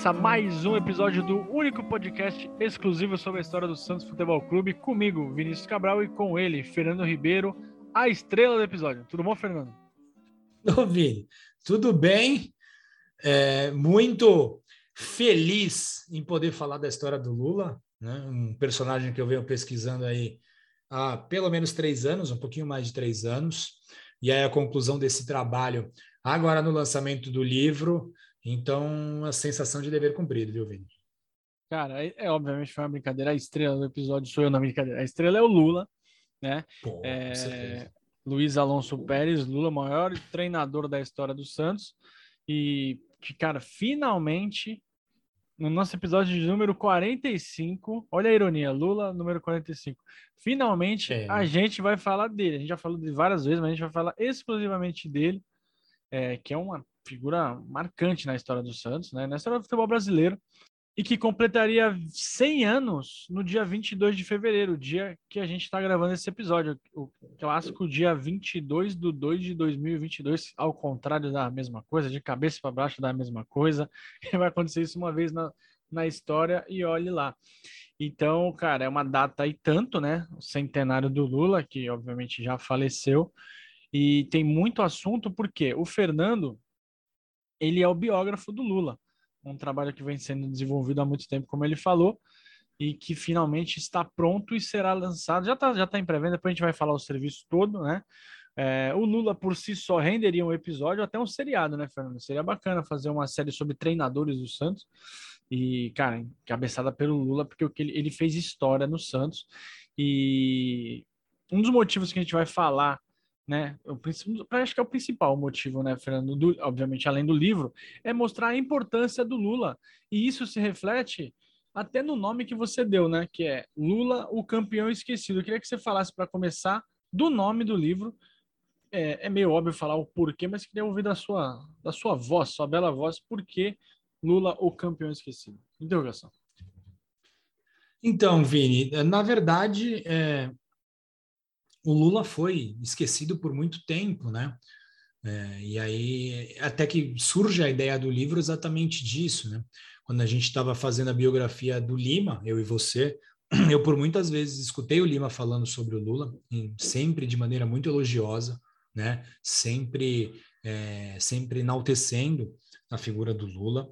Começa mais um episódio do único podcast exclusivo sobre a história do Santos Futebol Clube, comigo, Vinícius Cabral, e com ele, Fernando Ribeiro, a estrela do episódio. Tudo bom, Fernando? Ô, Vini, tudo bem? É, muito feliz em poder falar da história do Lula, né? um personagem que eu venho pesquisando aí há pelo menos três anos, um pouquinho mais de três anos, e aí a conclusão desse trabalho agora no lançamento do livro, então a sensação de dever cumprido, viu, Vini? Cara, é, é obviamente foi uma brincadeira, a estrela do episódio sou eu na brincadeira, a estrela é o Lula, né? Pô, é, Luiz Alonso Pérez, Lula, maior treinador da história do Santos, e que, cara, finalmente no nosso episódio de número 45. Olha a ironia, Lula, número 45. Finalmente é. a gente vai falar dele. A gente já falou de várias vezes, mas a gente vai falar exclusivamente dele, é, que é uma figura marcante na história do Santos, né? na história do futebol brasileiro e que completaria 100 anos no dia 22 de fevereiro, dia que a gente está gravando esse episódio, o clássico dia 22 de 2 de 2022, ao contrário da mesma coisa, de cabeça para baixo da mesma coisa, vai acontecer isso uma vez na, na história e olhe lá. Então, cara, é uma data aí tanto, né? O centenário do Lula, que obviamente já faleceu, e tem muito assunto, porque o Fernando, ele é o biógrafo do Lula um trabalho que vem sendo desenvolvido há muito tempo, como ele falou, e que finalmente está pronto e será lançado. Já está já tá em pré-venda, depois a gente vai falar o serviço todo, né? É, o Lula por si só renderia um episódio, até um seriado, né, Fernando? Seria bacana fazer uma série sobre treinadores do Santos. E, cara, cabeçada pelo Lula, porque ele, ele fez história no Santos. E um dos motivos que a gente vai falar né? O, acho que é o principal motivo, né, Fernando? Do, obviamente, além do livro, é mostrar a importância do Lula. E isso se reflete até no nome que você deu, né? Que é Lula, o campeão esquecido. Eu queria que você falasse para começar do nome do livro. É, é, meio óbvio falar o porquê, mas queria ouvir da sua, da sua voz, sua bela voz, por que Lula, o campeão esquecido? Interrogação. Então, Vini, na verdade, é, o Lula foi esquecido por muito tempo, né? É, e aí, até que surge a ideia do livro exatamente disso, né? Quando a gente estava fazendo a biografia do Lima, eu e você, eu por muitas vezes escutei o Lima falando sobre o Lula, sempre de maneira muito elogiosa, né? Sempre, é, sempre enaltecendo a figura do Lula.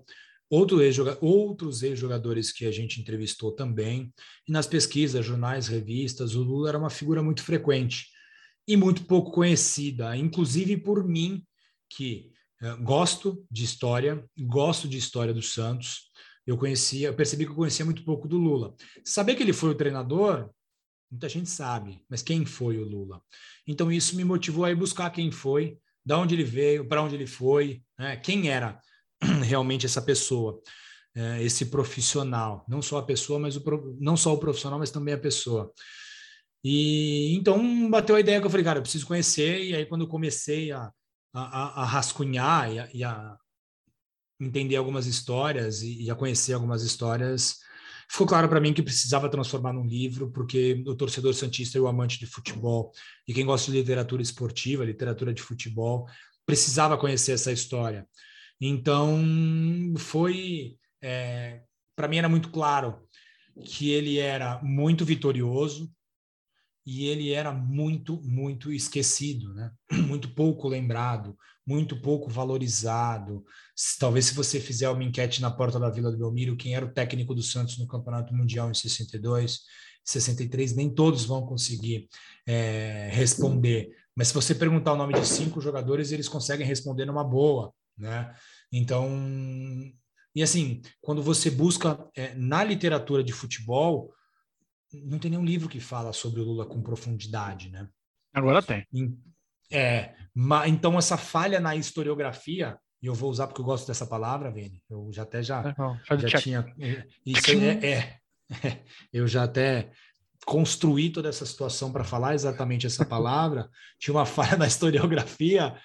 Outros ex-jogadores que a gente entrevistou também, e nas pesquisas, jornais, revistas, o Lula era uma figura muito frequente e muito pouco conhecida, inclusive por mim, que uh, gosto de história, gosto de história do Santos. Eu conhecia, eu percebi que eu conhecia muito pouco do Lula. Saber que ele foi o treinador, muita gente sabe, mas quem foi o Lula? Então isso me motivou a ir buscar quem foi, de onde ele veio, para onde ele foi, né? quem era realmente essa pessoa, é, esse profissional, não só a pessoa, mas o não só o profissional, mas também a pessoa. E então bateu a ideia que eu falei, cara, eu preciso conhecer. E aí quando eu comecei a, a, a rascunhar e a, e a, entender algumas histórias e, e a conhecer algumas histórias, ficou claro para mim que precisava transformar num livro, porque o torcedor santista e o amante de futebol e quem gosta de literatura esportiva, literatura de futebol, precisava conhecer essa história. Então, foi. É, para mim era muito claro que ele era muito vitorioso e ele era muito, muito esquecido, né? muito pouco lembrado, muito pouco valorizado. Talvez se você fizer uma enquete na porta da Vila do Belmiro, quem era o técnico do Santos no Campeonato Mundial em 62, 63, nem todos vão conseguir é, responder. Mas se você perguntar o nome de cinco jogadores, eles conseguem responder numa boa né? Então, e assim, quando você busca é, na literatura de futebol, não tem nenhum livro que fala sobre o Lula com profundidade, né? Agora tem. É, mas, então essa falha na historiografia, e eu vou usar porque eu gosto dessa palavra, Vini, eu já até já, é, já tinha, é, isso é, é, é, eu já até construí toda essa situação para falar exatamente essa palavra, tinha uma falha na historiografia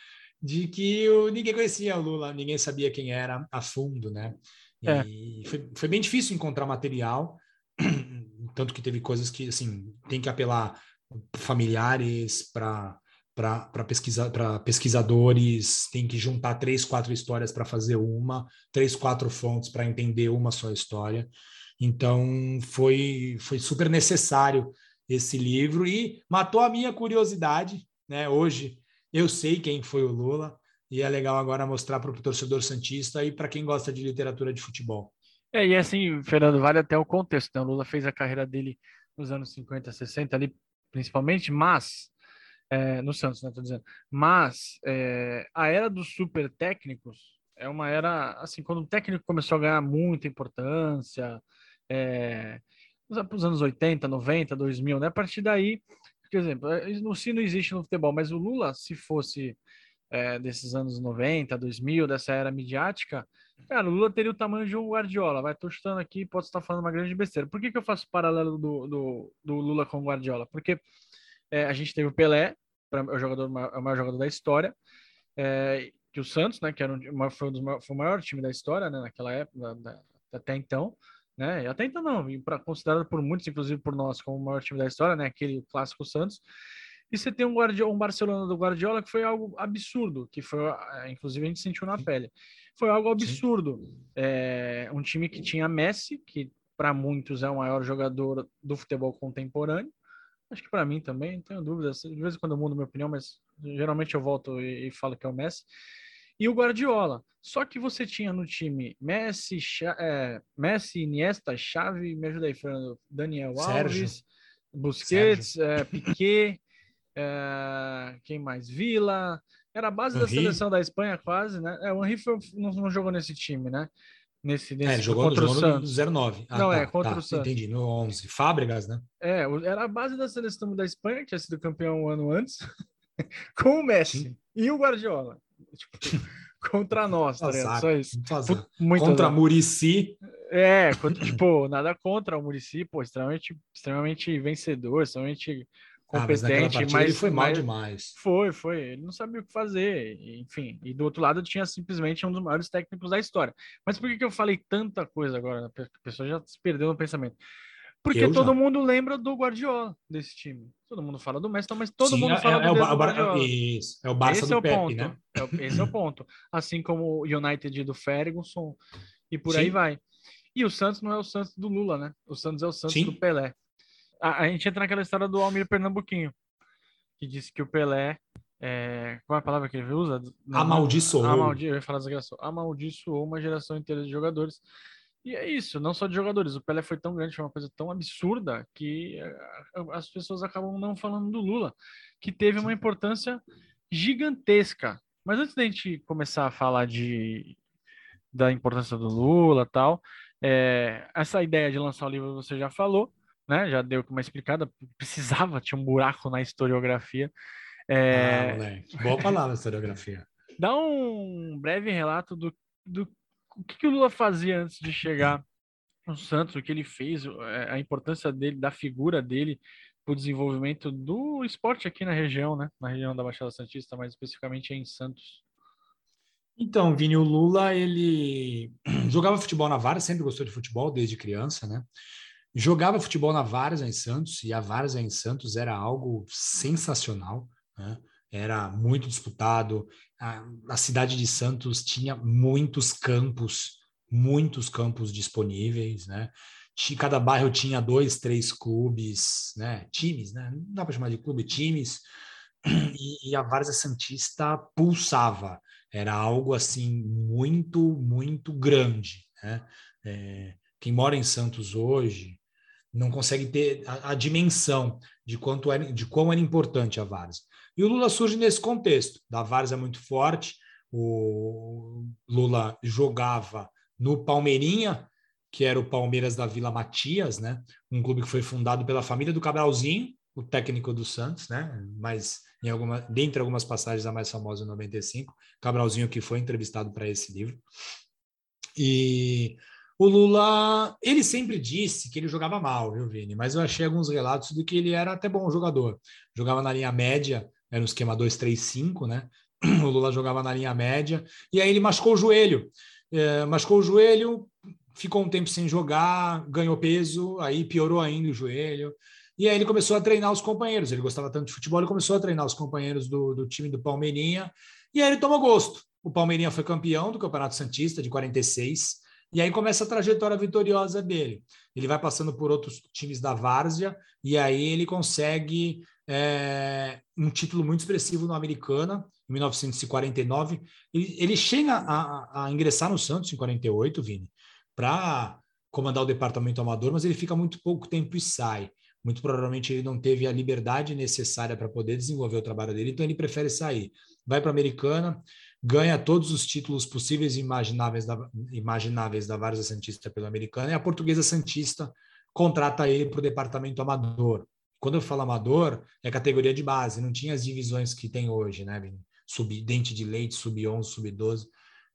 de que o, ninguém conhecia o Lula, ninguém sabia quem era a fundo, né? E é. foi, foi bem difícil encontrar material, tanto que teve coisas que, assim, tem que apelar familiares para para pesquisa, pesquisadores, tem que juntar três, quatro histórias para fazer uma, três, quatro fontes para entender uma só história. Então, foi, foi super necessário esse livro e matou a minha curiosidade. Né? Hoje eu sei quem foi o Lula e é legal agora mostrar para o torcedor Santista e para quem gosta de literatura de futebol. É, e assim, Fernando, vale até o contexto. Né? O Lula fez a carreira dele nos anos 50, 60 ali, principalmente, mas é, no Santos, né? Tô dizendo. Mas é, a era dos super técnicos é uma era assim quando o técnico começou a ganhar muita importância, é, nos anos 80, 90, 2000, né? A partir daí, por exemplo, no si não existe no futebol, mas o Lula, se fosse é, desses anos 90, 2000, dessa era midiática, cara, o Lula teria o tamanho de um Guardiola. Vai, tô chutando aqui, posso estar falando uma grande besteira. Por que, que eu faço paralelo do, do, do Lula com o Guardiola? Porque é, a gente teve o Pelé, é o jogador é o maior jogador da história, é, que o Santos, né, que era um, foi, um dos foi o maior time da história, né, naquela época, da, até então, né, até então não, para considerado por muitos, inclusive por nós, como o maior time da história, né, aquele clássico Santos. E você tem um, Guardiola, um Barcelona do Guardiola que foi algo absurdo, que foi, é, inclusive a gente sentiu na pele. Foi algo absurdo. É, um time que tinha Messi, que para muitos é o maior jogador do futebol contemporâneo, Acho que para mim também, não tenho dúvidas. De vez em quando eu mudo minha opinião, mas geralmente eu volto e, e falo que é o Messi. E o Guardiola. Só que você tinha no time Messi, é, Messi, Iniesta, Xavi, me ajuda aí, Fernando. Daniel Alves, Busquets, é, Piquet, é, quem mais? Vila. Era a base Henry. da seleção da Espanha, quase, né? É, o Henry foi, não, não jogou nesse time, né? nesse, nesse é, jogou, contra jogou o Santos. no 09. Ah, não, tá, é, contra tá, o Santos. Entendi, no 11. Fábricas, né? É, era a base da seleção da Espanha, que tinha sido campeão um ano antes, com o Messi Sim. e o Guardiola. Tipo, contra nós, tá ligado? Só isso. Muito contra Murici. É, tipo, nada contra o Murici, pô, extremamente, extremamente vencedor, extremamente competente, ah, mas, mas, ele foi mal demais. Foi, foi. Ele não sabia o que fazer, enfim. E do outro lado tinha simplesmente um dos maiores técnicos da história. Mas por que, que eu falei tanta coisa agora? A pessoa já se perdeu no pensamento. Porque eu todo já. mundo lembra do Guardiola desse time. Todo mundo fala do Messi, mas todo Sim, mundo fala é, do, é, o, Guardiola. Isso, é o Barça esse do é o Pepe, ponto. né? É, esse é o ponto. Assim como o United do Ferguson e por Sim. aí vai. E o Santos não é o Santos do Lula, né? O Santos é o Santos Sim. do Pelé. A, a, gente entra naquela história do Almir Pernambuquinho, que disse que o Pelé. É, qual é a palavra que ele usa? Amaldiçoou. Amaldi, eu ia falar desgraçou. Amaldiçoou uma geração inteira de jogadores. E é isso, não só de jogadores. O Pelé foi tão grande, foi uma coisa tão absurda que é, as pessoas acabam não falando do Lula, que teve uma importância gigantesca. Mas antes da gente começar a falar de, da importância do Lula tal, é, essa ideia de lançar o livro você já falou né? Já deu uma explicada, precisava, tinha um buraco na historiografia. É... Ah, moleque. Boa palavra, historiografia. Dá um breve relato do, do o que, que o Lula fazia antes de chegar no Santos, o que ele fez, é, a importância dele, da figura dele para o desenvolvimento do esporte aqui na região, né? Na região da Baixada Santista, mais especificamente em Santos. Então, Vini, o Lula, ele jogava futebol na Vara, sempre gostou de futebol desde criança, né? Jogava futebol na Várzea em Santos, e a Várzea em Santos era algo sensacional, né? Era muito disputado. A, a, cidade de Santos tinha muitos campos, muitos campos disponíveis, né? Cada bairro tinha dois, três clubes, né? Times, né? Não dá para chamar de clube, times. E, e a Várzea Santista pulsava. Era algo assim muito, muito grande, né? É, quem mora em Santos hoje não consegue ter a, a dimensão de quanto era, de quão era importante a Várzea. E o Lula surge nesse contexto, da Várzea muito forte, o Lula jogava no Palmeirinha, que era o Palmeiras da Vila Matias, né? Um clube que foi fundado pela família do Cabralzinho, o técnico do Santos, né? Mas em alguma, dentre algumas passagens a mais famosa em 95, Cabralzinho que foi entrevistado para esse livro. E o Lula, ele sempre disse que ele jogava mal, viu, Vini? Mas eu achei alguns relatos de que ele era até bom jogador. Jogava na linha média, era um esquema 2-3-5, né? O Lula jogava na linha média, e aí ele machucou o joelho. É, machucou o joelho, ficou um tempo sem jogar, ganhou peso, aí piorou ainda o joelho. E aí ele começou a treinar os companheiros. Ele gostava tanto de futebol, ele começou a treinar os companheiros do, do time do Palmeirinha. E aí ele tomou gosto. O Palmeirinha foi campeão do Campeonato Santista de 46. E aí começa a trajetória vitoriosa dele. Ele vai passando por outros times da Várzea e aí ele consegue é, um título muito expressivo no Americana, em 1949. Ele, ele chega a, a, ingressar no Santos em 48, Vini, para comandar o departamento amador, mas ele fica muito pouco tempo e sai. Muito provavelmente ele não teve a liberdade necessária para poder desenvolver o trabalho dele, então ele prefere sair. Vai para a Americana, ganha todos os títulos possíveis e imagináveis da, imagináveis da Várzea Santista pela Americana, e a Portuguesa Santista contrata ele para o departamento amador. Quando eu falo amador, é categoria de base, não tinha as divisões que tem hoje, né? Sub, dente de leite, sub-11, sub-12.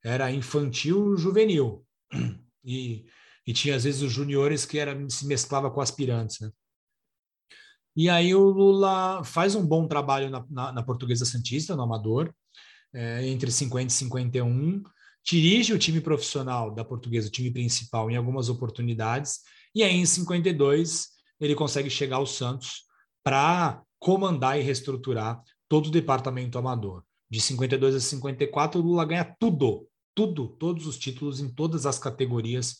Era infantil juvenil. E, e tinha, às vezes, os juniores que era, se mesclava com aspirantes, né? E aí o Lula faz um bom trabalho na, na, na Portuguesa Santista, no Amador, é, entre 50 e 51, dirige o time profissional da Portuguesa, o time principal, em algumas oportunidades, e aí em 52 ele consegue chegar ao Santos para comandar e reestruturar todo o departamento amador. De 52 a 54, o Lula ganha tudo, tudo, todos os títulos em todas as categorias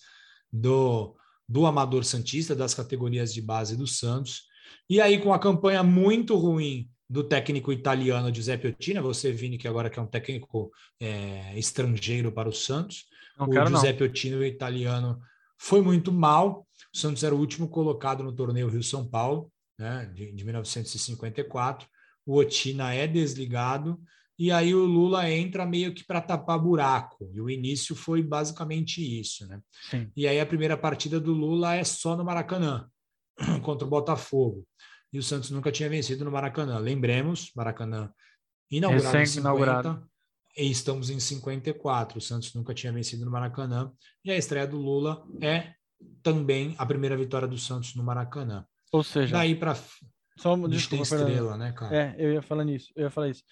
do, do Amador Santista, das categorias de base do Santos. E aí, com a campanha muito ruim do técnico italiano Giuseppe Ottina, você, Vini, que agora que é um técnico é, estrangeiro para o Santos, não o Giuseppe não. O italiano, foi muito mal. O Santos era o último colocado no torneio Rio-São Paulo, né, de, de 1954. O Otina é desligado e aí o Lula entra meio que para tapar buraco. E o início foi basicamente isso, né? Sim. E aí a primeira partida do Lula é só no Maracanã, contra o Botafogo e o Santos nunca tinha vencido no Maracanã. Lembremos, Maracanã inaugurado em 50, inaugurado. e estamos em 54. O Santos nunca tinha vencido no Maracanã e a estreia do Lula é também a primeira vitória do Santos no Maracanã. Ou seja, daí para só desculpa, estrela, né, cara? É, eu ia falar nisso. Eu ia falar isso.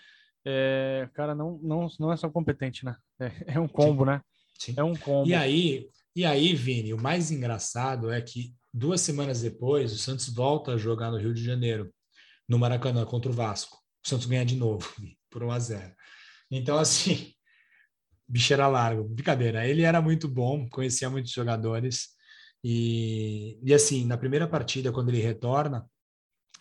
É, cara, não, não, não é só competente, né? É, é um combo, Sim. né? Sim. É um combo. E aí, e aí, Vini, o mais engraçado é que Duas semanas depois, o Santos volta a jogar no Rio de Janeiro, no Maracanã, contra o Vasco. O Santos ganha de novo, por 1 a 0 Então, assim, bicho era largo. Brincadeira. Ele era muito bom, conhecia muitos jogadores. E, e assim, na primeira partida, quando ele retorna,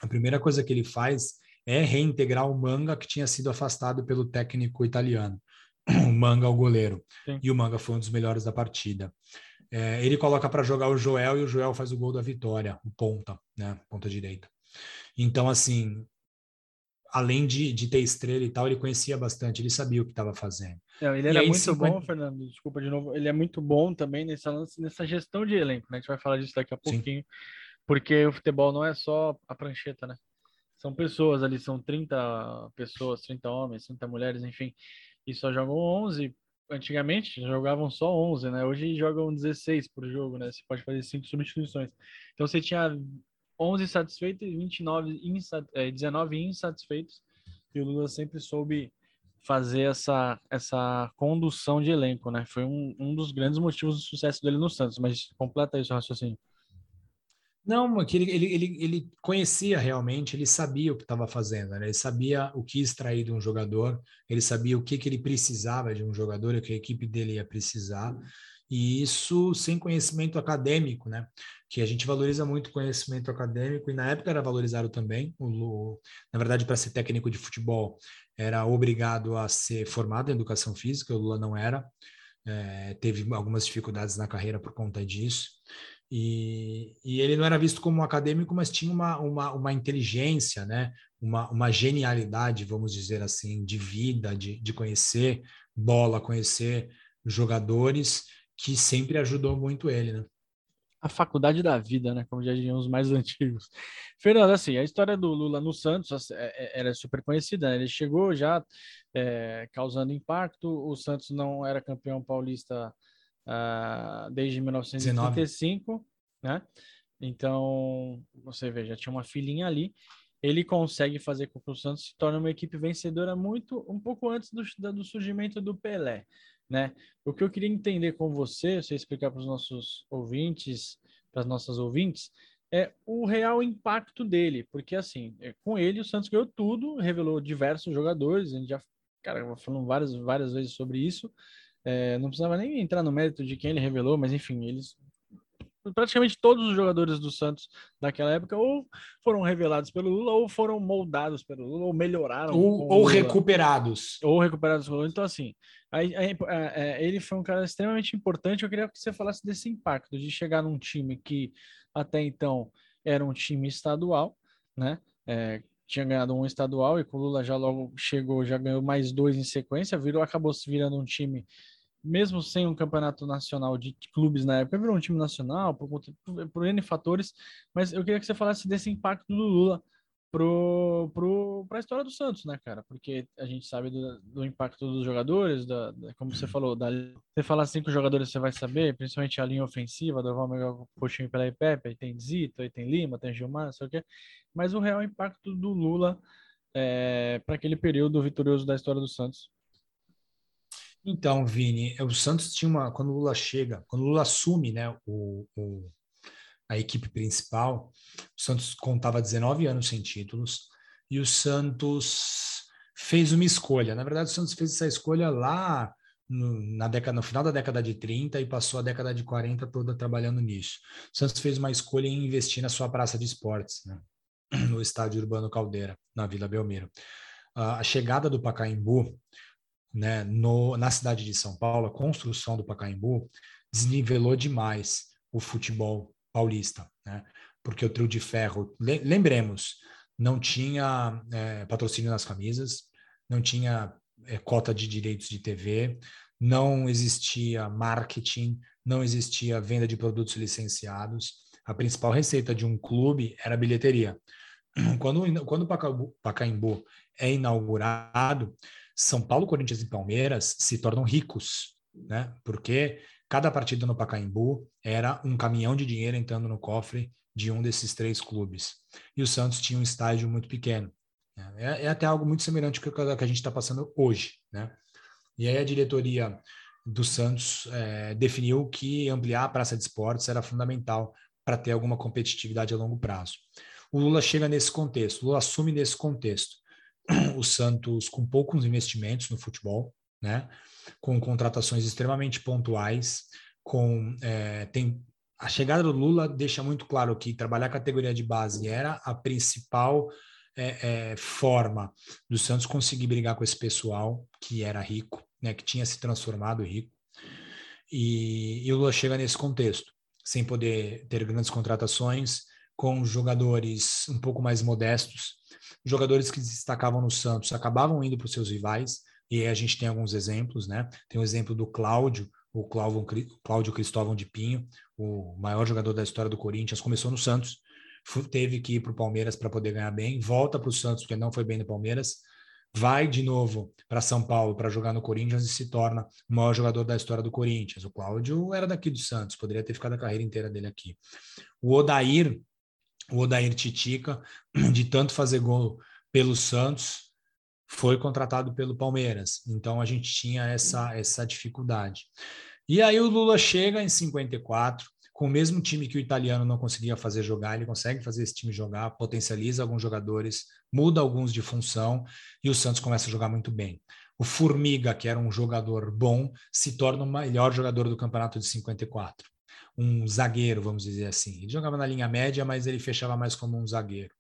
a primeira coisa que ele faz é reintegrar o Manga, que tinha sido afastado pelo técnico italiano. O Manga, o goleiro. Sim. E o Manga foi um dos melhores da partida. É, ele coloca para jogar o Joel e o Joel faz o gol da vitória, o ponta, né? Ponta direita. Então, assim, além de, de ter estrela e tal, ele conhecia bastante, ele sabia o que estava fazendo. Não, ele era aí, muito 50... bom, Fernando, desculpa de novo, ele é muito bom também nessa, nessa gestão de elenco, né? A gente vai falar disso daqui a pouquinho, Sim. porque o futebol não é só a prancheta, né? São pessoas ali, são 30 pessoas, 30 homens, 30 mulheres, enfim, e só jogam 11 antigamente jogavam só 11, né? Hoje jogam 16 por jogo, né? Você pode fazer cinco substituições. Então você tinha 11 satisfeitos e 29 insat é, 19 insatisfeitos. E o Lula sempre soube fazer essa essa condução de elenco, né? Foi um, um dos grandes motivos do sucesso dele no Santos, mas completa isso raciocínio. Não, que ele, ele, ele, ele conhecia realmente, ele sabia o que estava fazendo, né? ele sabia o que extrair de um jogador, ele sabia o que, que ele precisava de um jogador, o que a equipe dele ia precisar, e isso sem conhecimento acadêmico, né? Que a gente valoriza muito conhecimento acadêmico, e na época era valorizado também. O, na verdade, para ser técnico de futebol, era obrigado a ser formado em educação física, o Lula não era, é, teve algumas dificuldades na carreira por conta disso. E, e, ele não era visto como um acadêmico, mas tinha uma, uma, uma inteligência, né? uma, uma genialidade, vamos dizer assim, de vida, de, de conhecer bola, conhecer jogadores, que sempre ajudou muito ele. Né? A faculdade da vida, né? Como já diziam os mais antigos. Fernando, assim, a história do Lula no Santos é, é, era super conhecida. Né? Ele chegou já é, causando impacto. O Santos não era campeão paulista uh, desde 1935, 19. né? Então, você vê, já tinha uma filhinha ali. Ele consegue fazer com que o Santos se torne uma equipe vencedora muito um pouco antes do, do surgimento do Pelé, né? O que eu queria entender com você, você explicar para os nossos ouvintes, para as nossas ouvintes, é o real impacto dele, porque assim, é, com ele o Santos ganhou tudo, revelou diversos jogadores, a gente já, cara, falando várias, várias vezes sobre isso, é, não precisava nem entrar no mérito de quem ele revelou, mas enfim, eles praticamente todos os jogadores do Santos daquela época ou foram revelados pelo Lula ou foram moldados pelo Lula ou melhoraram ou, ou recuperados ou recuperados pelo Lula. Então assim, aí, aí, é, ele foi um cara extremamente importante. Eu queria que você falasse desse impacto de chegar num time que até então era um time estadual, né? É, tinha ganhado um estadual e com o Lula já logo chegou, já ganhou mais dois em sequência, virou, acabou se virando um time mesmo sem um campeonato nacional de clubes na época, virou um time nacional por, por, por N fatores, mas eu queria que você falasse desse impacto do Lula pro, pro, para a história do Santos, né, cara? Porque a gente sabe do, do impacto dos jogadores, da, da, como você falou, da, você fala assim com os jogadores você vai saber, principalmente a linha ofensiva, do Valmir Coxinho pela Ipepe, aí tem Zito, aí tem Lima, tem Gilmar, não sei o quê, mas o real impacto do Lula é, para aquele período vitorioso da história do Santos. Então, Vini, o Santos tinha uma. Quando o Lula chega, quando o Lula assume né, o, o, a equipe principal, o Santos contava 19 anos sem títulos e o Santos fez uma escolha. Na verdade, o Santos fez essa escolha lá no, na década, no final da década de 30 e passou a década de 40 toda trabalhando nisso. O Santos fez uma escolha em investir na sua praça de esportes, né, no estádio Urbano Caldeira, na Vila Belmiro. a chegada do Pacaembu né, no, na cidade de São Paulo, a construção do Pacaembu desnivelou demais o futebol paulista, né? porque o trio de ferro, lembremos, não tinha é, patrocínio nas camisas, não tinha é, cota de direitos de TV, não existia marketing, não existia venda de produtos licenciados. A principal receita de um clube era a bilheteria. Quando, quando o Pacaembu é inaugurado, são Paulo, Corinthians e Palmeiras se tornam ricos, né? Porque cada partida no Pacaembu era um caminhão de dinheiro entrando no cofre de um desses três clubes. E o Santos tinha um estádio muito pequeno. Né? É, é até algo muito semelhante com o que a gente está passando hoje, né? E aí a diretoria do Santos é, definiu que ampliar a praça de esportes era fundamental para ter alguma competitividade a longo prazo. O Lula chega nesse contexto, o Lula assume nesse contexto o Santos com poucos investimentos no futebol, né? Com contratações extremamente pontuais, com é, tem a chegada do Lula deixa muito claro que trabalhar a categoria de base era a principal é, é, forma do Santos conseguir brigar com esse pessoal que era rico, né? Que tinha se transformado rico. E, e o Lula chega nesse contexto, sem poder ter grandes contratações, com jogadores um pouco mais modestos, jogadores que se destacavam no Santos acabavam indo para os seus rivais, e a gente tem alguns exemplos, né? Tem o exemplo do Cláudio, o Cláudio, Cláudio Cristóvão de Pinho, o maior jogador da história do Corinthians, começou no Santos, teve que ir para o Palmeiras para poder ganhar bem, volta para o Santos porque não foi bem no Palmeiras, vai de novo para São Paulo para jogar no Corinthians e se torna o maior jogador da história do Corinthians. O Cláudio era daqui do Santos, poderia ter ficado a carreira inteira dele aqui. O Odair o Odair Titica, de tanto fazer gol pelo Santos, foi contratado pelo Palmeiras. Então a gente tinha essa, essa dificuldade. E aí o Lula chega em 54, com o mesmo time que o italiano não conseguia fazer jogar, ele consegue fazer esse time jogar, potencializa alguns jogadores, muda alguns de função e o Santos começa a jogar muito bem. O Formiga, que era um jogador bom, se torna o melhor jogador do campeonato de 54 um zagueiro, vamos dizer assim. Ele jogava na linha média, mas ele fechava mais como um zagueiro.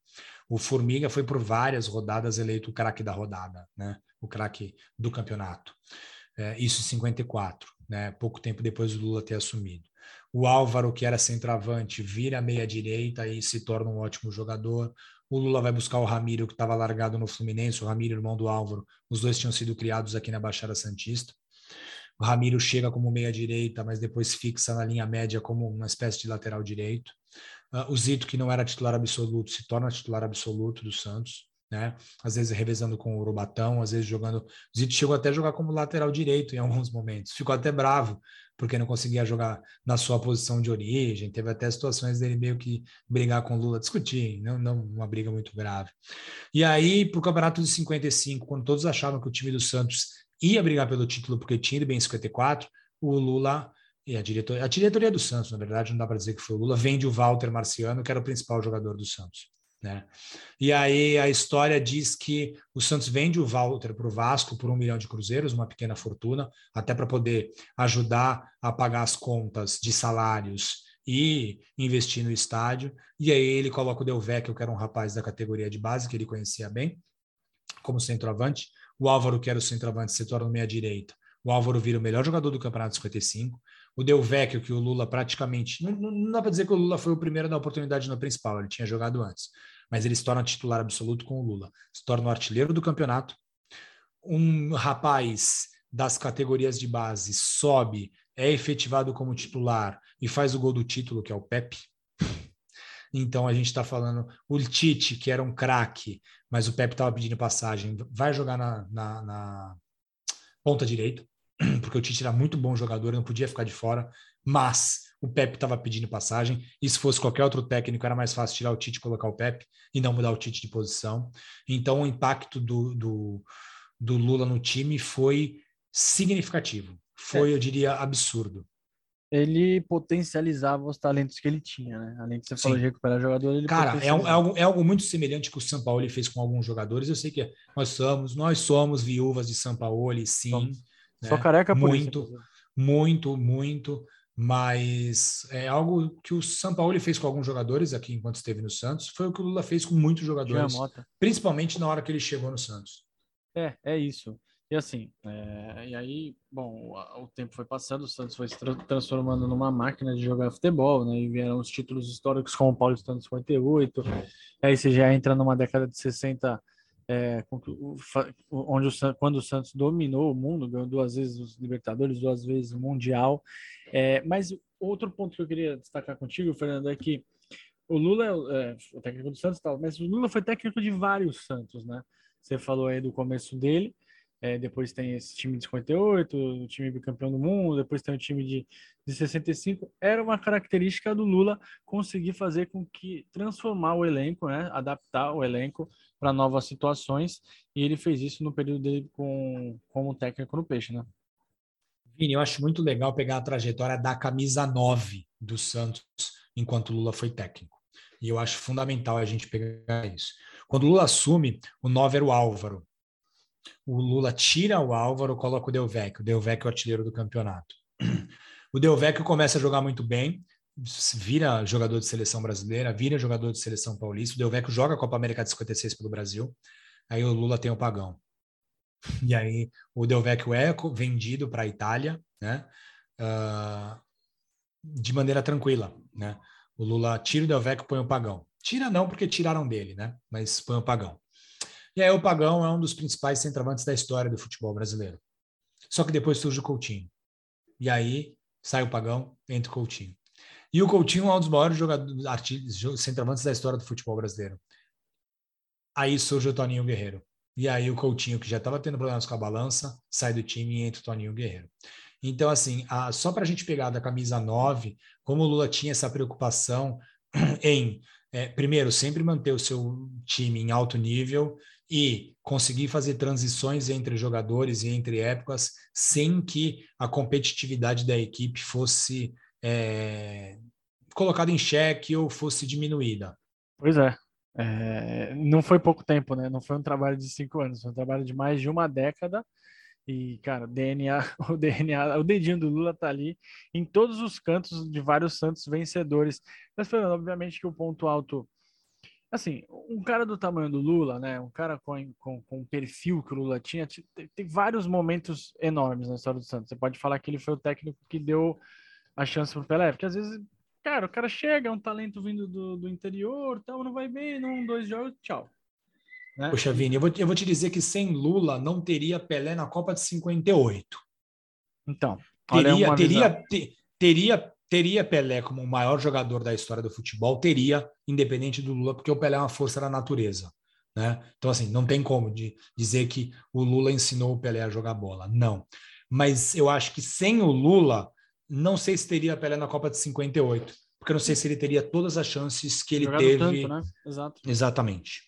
O Formiga foi por várias rodadas eleito o craque da rodada, né? o craque do campeonato. É, isso em 54, né? pouco tempo depois do Lula ter assumido. O Álvaro, que era centroavante, vira meia-direita e se torna um ótimo jogador. O Lula vai buscar o Ramiro, que estava largado no Fluminense, o Ramiro, irmão do Álvaro. Os dois tinham sido criados aqui na Baixada Santista. O Ramiro chega como meia-direita, mas depois fixa na linha média como uma espécie de lateral direito. Uh, o Zito, que não era titular absoluto, se torna titular absoluto do Santos. Né? Às vezes revezando com o Urubatão, às vezes jogando. O Zito chegou até a jogar como lateral direito em alguns momentos. Ficou até bravo porque não conseguia jogar na sua posição de origem. Teve até situações dele meio que brigar com o Lula, discutir, não, não uma briga muito grave. E aí, para o campeonato de 55, quando todos achavam que o time do Santos ia brigar pelo título porque tinha ido bem em 54, o Lula e a diretoria, a diretoria do Santos, na verdade, não dá para dizer que foi o Lula, vende o Walter Marciano, que era o principal jogador do Santos. Né? E aí a história diz que o Santos vende o Walter para o Vasco por um milhão de cruzeiros, uma pequena fortuna, até para poder ajudar a pagar as contas de salários e investir no estádio. E aí ele coloca o Delvecchio, que era um rapaz da categoria de base, que ele conhecia bem, como centroavante. O Álvaro, que era o centroavante, se torna meia-direita. O Álvaro vira o melhor jogador do Campeonato 55. O Delvecchio, que o Lula praticamente. Não, não dá para dizer que o Lula foi o primeiro da oportunidade no principal, ele tinha jogado antes mas ele se torna titular absoluto com o Lula. Se torna o artilheiro do campeonato. Um rapaz das categorias de base sobe, é efetivado como titular e faz o gol do título, que é o Pepe. Então a gente está falando o Tite, que era um craque, mas o Pepe estava pedindo passagem, vai jogar na, na, na ponta direita, porque o Tite era muito bom jogador, não podia ficar de fora, mas o Pepe estava pedindo passagem. E se fosse qualquer outro técnico, era mais fácil tirar o Tite e colocar o Pepe e não mudar o Tite de posição. Então, o impacto do, do, do Lula no time foi significativo. Foi, é. eu diria, absurdo. Ele potencializava os talentos que ele tinha, né? Além de você falar de recuperar jogador, ele Cara, é, é, algo, é algo muito semelhante que o São Paulo fez com alguns jogadores. Eu sei que nós somos, nós somos viúvas de São Paulo, sim. Né? Só careca por muito, isso, muito, muito mas é algo que o São Paulo fez com alguns jogadores aqui enquanto esteve no Santos, foi o que o Lula fez com muitos jogadores, principalmente na hora que ele chegou no Santos. É, é isso. E assim, é, e aí, bom, o, tempo foi passando, o Santos foi se tra transformando numa máquina de jogar futebol, né? E vieram os títulos históricos como o Paulo Santos 58, aí você já entra numa década de 60 é, onde o, quando o Santos dominou o mundo, ganhou duas vezes os Libertadores, duas vezes o Mundial. É, mas outro ponto que eu queria destacar contigo, Fernando, é que o Lula é, é o técnico do Santos, tal, mas o Lula foi técnico de vários Santos, né? Você falou aí do começo dele, é, depois tem esse time de 58, o time bicampeão do mundo, depois tem o time de, de 65. Era uma característica do Lula conseguir fazer com que transformar o elenco, né? adaptar o elenco para novas situações, e ele fez isso no período dele com, como técnico no Peixe, né? Vini, eu acho muito legal pegar a trajetória da camisa 9 do Santos enquanto Lula foi técnico. E eu acho fundamental a gente pegar isso. Quando Lula assume, o 9 era o Álvaro, o Lula tira o Álvaro, coloca o Delvecchio. O Delvecchio é o artilheiro do campeonato. O Delvecchio começa a jogar muito bem, vira jogador de seleção brasileira, vira jogador de seleção paulista. O Delvecchio joga a Copa América de 56 pelo Brasil. Aí o Lula tem o pagão. E aí o Delvecchio é vendido para a Itália, né? Uh, de maneira tranquila, né? O Lula tira o Delvecchio, põe o pagão. Tira não, porque tiraram dele, né? Mas põe o pagão. E aí o Pagão é um dos principais centroavantes da história do futebol brasileiro. Só que depois surge o Coutinho. E aí sai o Pagão, entra o Coutinho. E o Coutinho é um dos maiores jogadores, centroavantes da história do futebol brasileiro. Aí surge o Toninho Guerreiro. E aí o Coutinho, que já estava tendo problemas com a balança, sai do time e entra o Toninho Guerreiro. Então, assim, a, só para a gente pegar da camisa 9, como o Lula tinha essa preocupação em, é, primeiro, sempre manter o seu time em alto nível e conseguir fazer transições entre jogadores e entre épocas sem que a competitividade da equipe fosse é, colocada em xeque ou fosse diminuída. Pois é. é. Não foi pouco tempo, né? Não foi um trabalho de cinco anos, foi um trabalho de mais de uma década. E, cara, DNA, o DNA, o dedinho do Lula tá ali em todos os cantos de vários Santos vencedores. Mas, Fernando, obviamente que o ponto alto assim, um cara do tamanho do Lula, né, um cara com, com, com o perfil que o Lula tinha, tem, tem, vários momentos enormes na história do Santos. Você pode falar que ele foi o técnico que deu a chance pro Pelé, porque às vezes, cara, o cara chega, é um talento vindo do, do interior, tal, não vai bem, num, dois jogos, tchau. Né? Poxa, Vini, eu vou, eu vou te dizer que sem Lula não teria Pelé na Copa de 58. Então, teria, teria, teria teria Pelé como o maior jogador da história do futebol, teria, independente do Lula, porque o Pelé é uma força da natureza. Né? Então, assim, não tem como de dizer que o Lula ensinou o Pelé a jogar bola. Não. Mas eu acho que sem o Lula, não sei se teria Pelé na Copa de 58, porque eu não sei se ele teria todas as chances que ele Jogado teve. Tanto, né? Exato. Exatamente.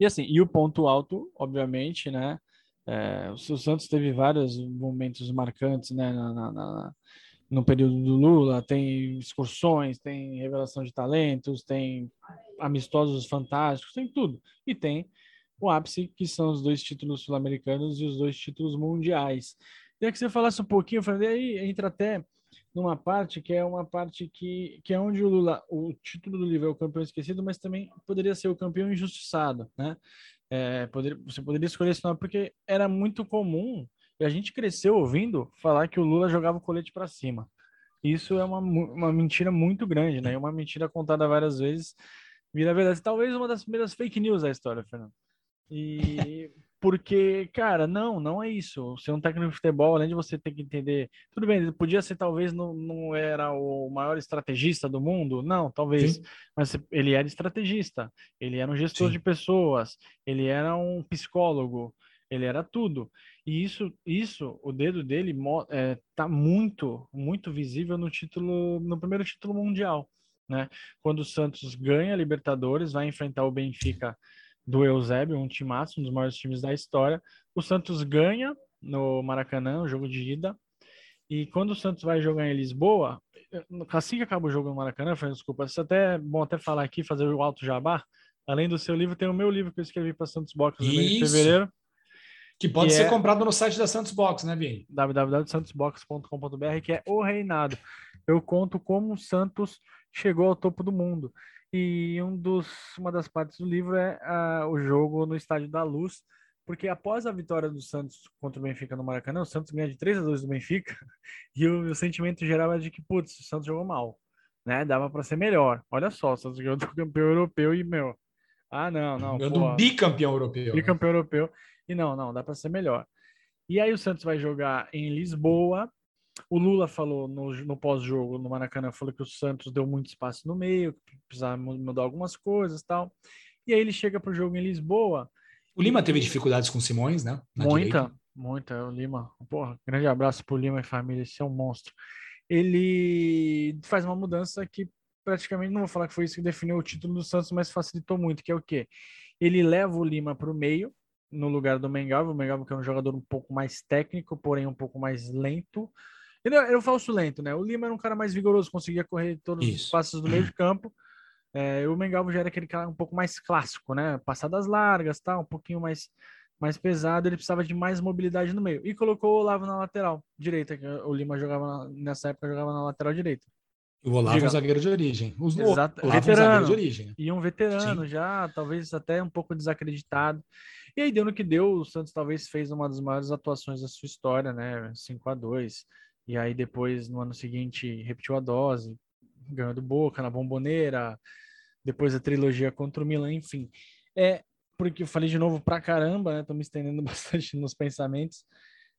E assim, e o ponto alto, obviamente, né? É, o Santos teve vários momentos marcantes, né? Na, na, na no período do Lula, tem excursões, tem revelação de talentos, tem amistosos fantásticos, tem tudo. E tem o ápice, que são os dois títulos sul-americanos e os dois títulos mundiais. Queria que você falasse um pouquinho, Fernando, aí entra até numa parte que é uma parte que, que é onde o Lula, o título do livro é o campeão esquecido, mas também poderia ser o campeão injustiçado, né? É, poderia, você poderia escolher esse nome porque era muito comum e a gente cresceu ouvindo falar que o Lula jogava o colete para cima. Isso é uma, uma mentira muito grande, né? E uma mentira contada várias vezes vira verdade. Talvez uma das primeiras fake news da história, Fernando. E porque, cara, não, não é isso. Ser um técnico de futebol, além de você ter que entender. Tudo bem, ele podia ser, talvez, não, não era o maior estrategista do mundo, não, talvez. Sim. Mas ele era estrategista, ele era um gestor Sim. de pessoas, ele era um psicólogo, ele era tudo. E isso, isso o dedo dele é, tá muito, muito visível no título, no primeiro título mundial. Né? Quando o Santos ganha a Libertadores, vai enfrentar o Benfica do Eusébio, um timaço, um dos maiores times da história. O Santos ganha no Maracanã, o jogo de ida. E quando o Santos vai jogar em Lisboa, assim que acaba o jogo no Maracanã, foi desculpa, isso até é bom até falar aqui, fazer o alto jabá. Além do seu livro, tem o meu livro que eu escrevi para Santos Box no mês de fevereiro. Que pode que ser é... comprado no site da Santos Box, né, Vini? www.santosbox.com.br, que é o reinado. Eu conto como o Santos chegou ao topo do mundo. E um dos, uma das partes do livro é uh, o jogo no Estádio da Luz, porque após a vitória do Santos contra o Benfica no Maracanã, o Santos ganha de 3 a 2 do Benfica, e o, o sentimento geral é de que, putz, o Santos jogou mal, né? Dava para ser melhor. Olha só, o Santos ganhou do campeão europeu e, meu, ah, não, não. Ganhou do bicampeão europeu. Bicampeão né? europeu, e não, não, dá para ser melhor. E aí o Santos vai jogar em Lisboa, o Lula falou no, no pós-jogo no Maracanã, falou que o Santos deu muito espaço no meio, que precisava mudar algumas coisas tal. E aí ele chega para o jogo em Lisboa. O Lima e... teve dificuldades com Simões, né? Na muita, direita. muita. O Lima, porra, grande abraço para o Lima e família, esse é um monstro. Ele faz uma mudança que praticamente, não vou falar que foi isso que definiu o título do Santos, mas facilitou muito, que é o quê? Ele leva o Lima para o meio, no lugar do Mengalvo, o Mengalvo que é um jogador um pouco mais técnico, porém um pouco mais lento, ele era o falso lento, né? O Lima era um cara mais vigoroso, conseguia correr todos Isso. os passos do meio de campo. É, o Mengalvo já era aquele cara um pouco mais clássico, né? Passadas largas, tá? Um pouquinho mais, mais pesado. Ele precisava de mais mobilidade no meio. E colocou o Olavo na lateral direita. O Lima jogava na, nessa época jogava na lateral direita. O Olavo Diga. é um zagueiro de origem. Os Exato. Olavo veterano, é um de origem. E um veterano Sim. já, talvez até um pouco desacreditado. E aí deu no que deu. O Santos talvez fez uma das maiores atuações da sua história, né? 5 a 2 e aí depois, no ano seguinte, repetiu a dose, ganhou do Boca na Bomboneira, depois a trilogia contra o Milan, enfim. É, porque eu falei de novo pra caramba, né? Tô me estendendo bastante nos pensamentos.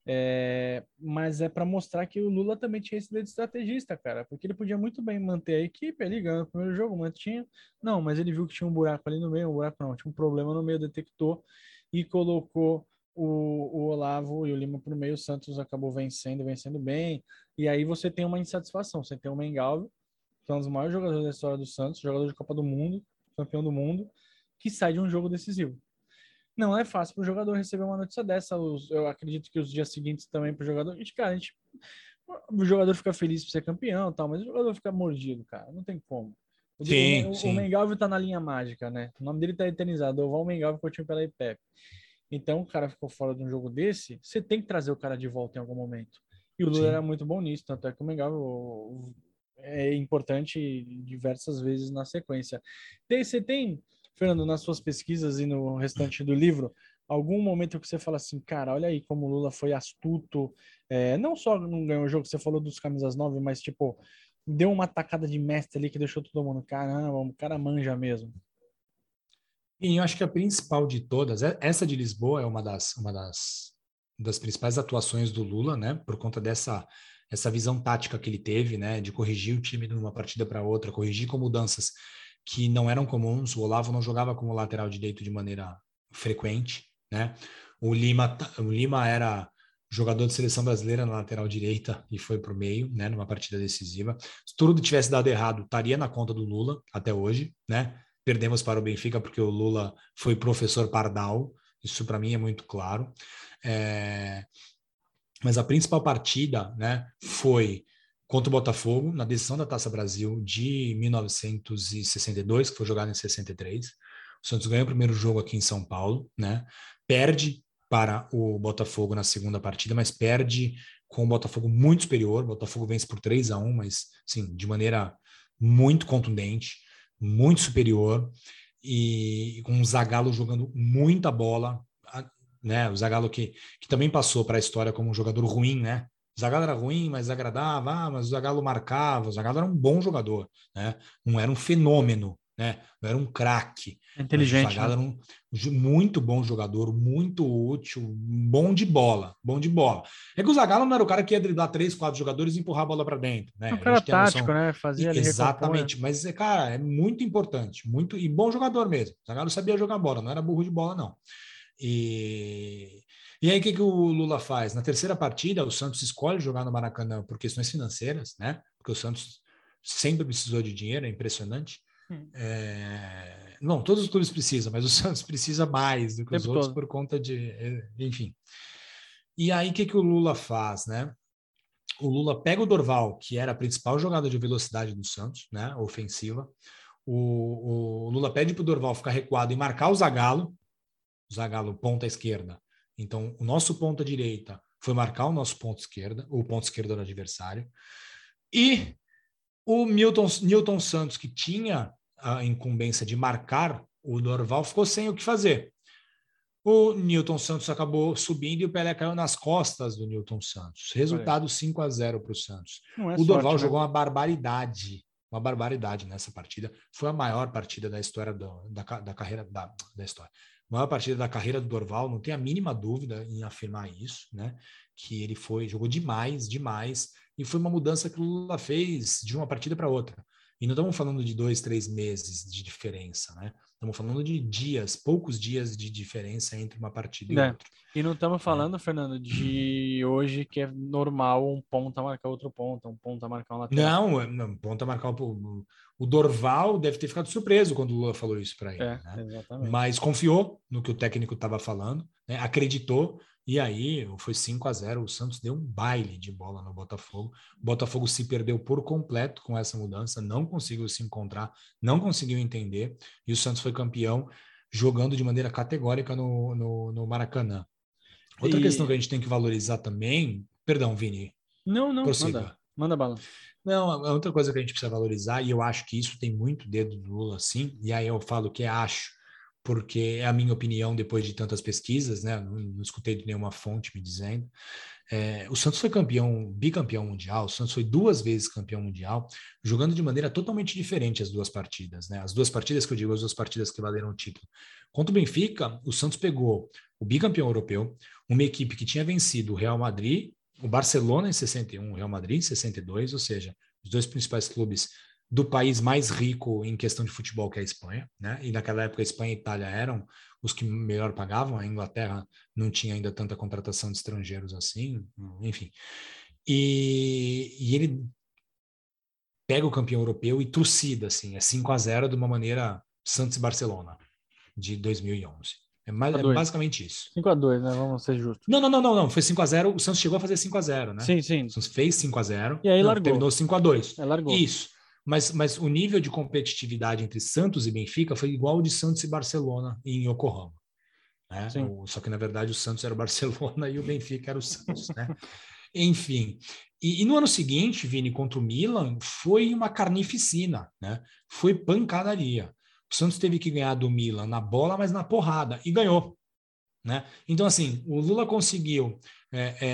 É, mas é para mostrar que o Lula também tinha esse dedo de estrategista, cara, porque ele podia muito bem manter a equipe ali, ganhando o primeiro jogo, mas tinha. Não, mas ele viu que tinha um buraco ali no meio, um buraco não, tinha um problema no meio, detectou e colocou o, o Olavo e o Lima para o meio, o Santos acabou vencendo, vencendo bem. E aí você tem uma insatisfação. Você tem o Mengalvo, que é um dos maiores jogadores da história do Santos, jogador de Copa do Mundo, campeão do mundo, que sai de um jogo decisivo. Não é fácil para o jogador receber uma notícia dessa. Eu acredito que os dias seguintes também para o jogador. Gente, cara, a gente, o jogador fica feliz por ser campeão, tal, mas o jogador fica mordido, cara. Não tem como. Sim, o, sim. o Mengalvo tá na linha mágica, né? O nome dele tá eternizado. O Val Mengalvo continua pela IPEP. Então, o cara ficou fora de um jogo desse, você tem que trazer o cara de volta em algum momento. E o Lula Sim. era muito bom nisso, tanto é que o Mengão é importante diversas vezes na sequência. Tem, você tem, Fernando, nas suas pesquisas e no restante do livro, algum momento que você fala assim, cara, olha aí como o Lula foi astuto, é, não só não ganhou o jogo, você falou dos camisas 9, mas tipo, deu uma tacada de mestre ali que deixou todo mundo, caramba, o cara manja mesmo. E eu acho que a principal de todas, é, essa de Lisboa é uma das, uma das, das principais atuações do Lula, né? Por conta dessa essa visão tática que ele teve, né? De corrigir o time de uma partida para outra, corrigir com mudanças que não eram comuns. O Olavo não jogava como lateral direito de maneira frequente, né? O Lima, o Lima era jogador de seleção brasileira na lateral direita e foi para o meio, né? Numa partida decisiva. Se tudo tivesse dado errado, estaria na conta do Lula até hoje, né? Perdemos para o Benfica porque o Lula foi professor Pardal, isso para mim é muito claro. É... Mas a principal partida né, foi contra o Botafogo, na decisão da Taça Brasil de 1962, que foi jogada em 63. O Santos ganha o primeiro jogo aqui em São Paulo, né? Perde para o Botafogo na segunda partida, mas perde com o Botafogo muito superior. O Botafogo vence por 3 a 1 mas sim, de maneira muito contundente, muito superior, e com o Zagallo jogando muita bola, né? O Zagallo que, que também passou para a história como um jogador ruim, né? O Zagallo era ruim, mas agradava, ah, mas o Zagallo marcava, o Zagallo era um bom jogador, né? Não era um fenômeno, né? Não era um craque. Inteligente. Né? era um muito bom jogador, muito útil, bom de bola, bom de bola. É que o Zagallo não era o cara que ia driblar três, quatro jogadores e empurrar a bola para dentro, né? Um cara tático, noção... né? Fazia Exatamente, recompor. mas cara, é muito importante, muito e bom jogador mesmo. O Zagallo sabia jogar bola, não era burro de bola não. E e aí, o que, que o Lula faz? Na terceira partida, o Santos escolhe jogar no Maracanã por questões financeiras, né? Porque o Santos sempre precisou de dinheiro, é impressionante. Hum. É... Não, todos os clubes precisam, mas o Santos precisa mais do que os outros todo. por conta de. É, enfim. E aí, o que, que o Lula faz, né? O Lula pega o Dorval, que era a principal jogada de velocidade do Santos, né? Ofensiva. O, o Lula pede para o Dorval ficar recuado e marcar o Zagallo, o Zagallo ponta esquerda. Então, o nosso ponta direita foi marcar o nosso ponto esquerda, o ponto esquerdo do adversário. E o Milton, Newton Santos, que tinha a incumbência de marcar o Dorval, ficou sem o que fazer. O Newton Santos acabou subindo e o Pelé caiu nas costas do Newton Santos. Resultado 5 a 0 para o Santos. É o Dorval sorte, né? jogou uma barbaridade, uma barbaridade nessa partida. Foi a maior partida da história do, da, da carreira da, da história. A maior partida da carreira do Dorval, não tem a mínima dúvida em afirmar isso, né? Que ele foi, jogou demais, demais e foi uma mudança que o Lula fez de uma partida para outra. E não estamos falando de dois, três meses de diferença, né? Estamos falando de dias, poucos dias de diferença entre uma partida e é. outra. E não estamos falando, é. Fernando, de hoje que é normal um ponta marcar outro ponta, um ponta marcar um lateral. Não, é, não ponta marcar o, o Dorval deve ter ficado surpreso quando o Lula falou isso para ele. É, né? Mas confiou no que o técnico estava falando, né? acreditou e aí foi 5 a 0 o Santos deu um baile de bola no Botafogo. O Botafogo se perdeu por completo com essa mudança, não conseguiu se encontrar, não conseguiu entender, e o Santos foi campeão jogando de maneira categórica no, no, no Maracanã. Outra e... questão que a gente tem que valorizar também, perdão, Vini. Não, não, prossiga. manda, manda bala. Não, a outra coisa que a gente precisa valorizar, e eu acho que isso tem muito dedo do Lula, sim, e aí eu falo que é acho, porque é a minha opinião depois de tantas pesquisas, né? Não, não escutei de nenhuma fonte me dizendo. É, o Santos foi campeão, bicampeão mundial, o Santos foi duas vezes campeão mundial, jogando de maneira totalmente diferente as duas partidas, né? As duas partidas que eu digo, as duas partidas que valeram o título. Contra o Benfica, o Santos pegou o bicampeão europeu, uma equipe que tinha vencido o Real Madrid, o Barcelona em 61, o Real Madrid em 62, ou seja, os dois principais clubes do país mais rico em questão de futebol, que é a Espanha, né? E naquela época a Espanha e a Itália eram os que melhor pagavam, a Inglaterra não tinha ainda tanta contratação de estrangeiros assim, enfim. E, e ele pega o campeão europeu e trucida, assim, é 5 a 0 de uma maneira Santos e Barcelona, de 2011. É, mais, é basicamente isso. 5 a 2 né? Vamos ser justos. Não, não, não, não, não. Foi 5 a 0 O Santos chegou a fazer 5 a 0 né? Sim, sim. O Santos fez 5 a 0 E aí não, largou. Terminou 5 a 2 É, largou. Isso. Mas, mas o nível de competitividade entre Santos e Benfica foi igual ao de Santos e Barcelona em Yokohama. Né? O, só que, na verdade, o Santos era o Barcelona e o Benfica era o Santos. Né? Enfim. E, e, no ano seguinte, Vini, contra o Milan, foi uma carnificina, né? Foi pancadaria. O Santos teve que ganhar do Milan na bola, mas na porrada, e ganhou. Né? Então, assim, o Lula conseguiu é, é,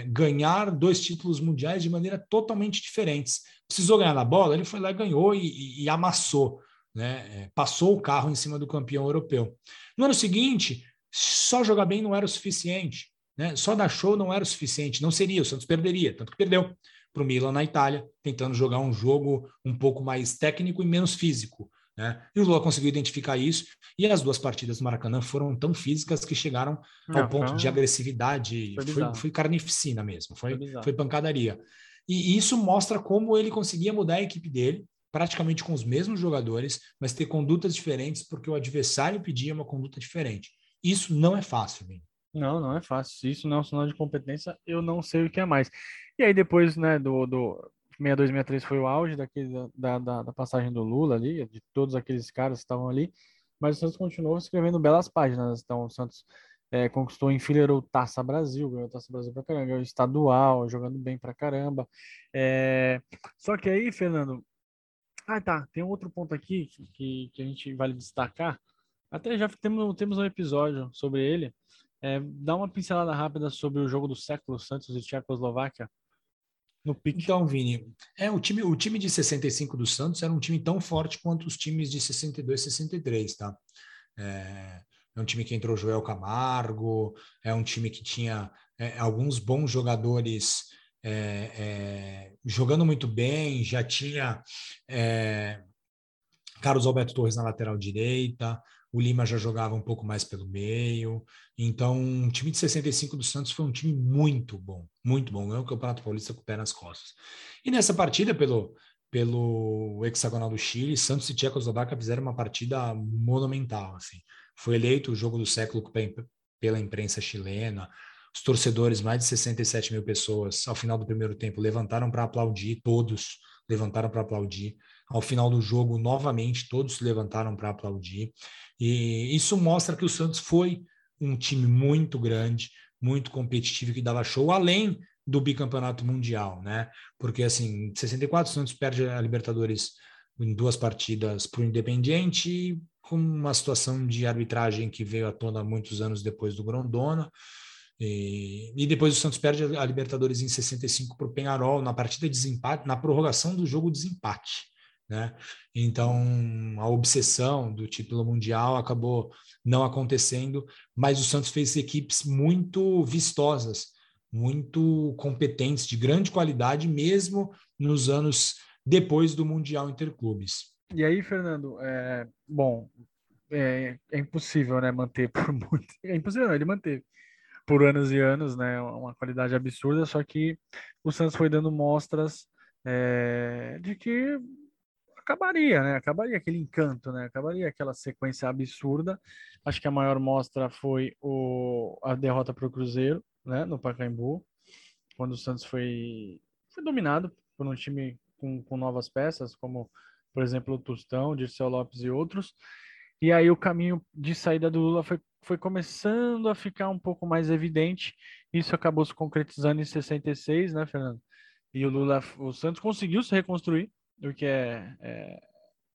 é, ganhar dois títulos mundiais de maneira totalmente diferentes. Precisou ganhar na bola, ele foi lá ganhou e, e, e amassou, né? É, passou o carro em cima do campeão europeu. No ano seguinte, só jogar bem não era o suficiente, né? só dar show não era o suficiente, não seria, o Santos perderia, tanto que perdeu para o Milan na Itália, tentando jogar um jogo um pouco mais técnico e menos físico. Né? E o Lula conseguiu identificar isso, e as duas partidas do Maracanã foram tão físicas que chegaram ao ponto foi... de agressividade, foi, foi, foi, carnificina mesmo, foi, foi, foi pancadaria. E isso mostra como ele conseguia mudar a equipe dele, praticamente com os mesmos jogadores, mas ter condutas diferentes, porque o adversário pedia uma conduta diferente. Isso não é fácil, Vini. Não, não é fácil. Isso não é um sinal de competência, eu não sei o que é mais. E aí, depois, né, do, do 62, 63 foi o auge daquele, da, da, da, passagem do Lula ali, de todos aqueles caras que estavam ali, mas o Santos continuou escrevendo belas páginas. Então, o Santos é, conquistou, enfileirou Taça Brasil, ganhou Taça Brasil pra caramba, ganhou estadual, jogando bem pra caramba. É... Só que aí, Fernando, ah, tá, tem um outro ponto aqui que, que a gente vale destacar. Até já temos, temos um episódio sobre ele. É, dá uma pincelada rápida sobre o jogo do século Santos e Tchecoslováquia no pique. Então, Vini, é o time, o time de 65 do Santos era um time tão forte quanto os times de 62 e 63, tá? É, é um time que entrou Joel Camargo, é um time que tinha é, alguns bons jogadores é, é jogando muito bem, já tinha é, Carlos Alberto Torres na lateral direita, o Lima já jogava um pouco mais pelo meio. Então, o time de 65 do Santos foi um time muito bom, muito bom. Ganhou o Campeonato Paulista com o pé nas costas. E nessa partida, pelo, pelo hexagonal do Chile, Santos e Tchecoslováquia fizeram uma partida monumental. Assim. Foi eleito o jogo do século pela imprensa chilena. Os torcedores, mais de 67 mil pessoas, ao final do primeiro tempo, levantaram para aplaudir, todos levantaram para aplaudir. Ao final do jogo, novamente, todos se levantaram para aplaudir. E isso mostra que o Santos foi um time muito grande, muito competitivo, que dava show, além do bicampeonato mundial, né? Porque, assim, em 64, o Santos perde a Libertadores em duas partidas para o Independiente, com uma situação de arbitragem que veio à tona muitos anos depois do Grondona. E, e, depois o Santos perde a Libertadores em 65 para o Penharol, na partida de desempate, na prorrogação do jogo desempate. Né? Então, a obsessão do título mundial acabou não acontecendo, mas o Santos fez equipes muito vistosas, muito competentes, de grande qualidade, mesmo nos anos depois do Mundial Interclubes. E aí, Fernando, é, bom, é, é, impossível, né, manter por muito, é impossível, não, ele manteve por anos e anos, né, uma qualidade absurda, só que o Santos foi dando mostras é, de que acabaria, né? Acabaria aquele encanto, né? Acabaria aquela sequência absurda. Acho que a maior mostra foi o, a derrota para o Cruzeiro, né? No Pacaembu, quando o Santos foi, foi dominado por um time com, com novas peças, como, por exemplo, o Tostão, Dirceu Lopes e outros. E aí o caminho de saída do Lula foi, foi começando a ficar um pouco mais evidente. Isso acabou se concretizando em 66, né, Fernando? E o Lula, o Santos conseguiu se reconstruir, o que é, é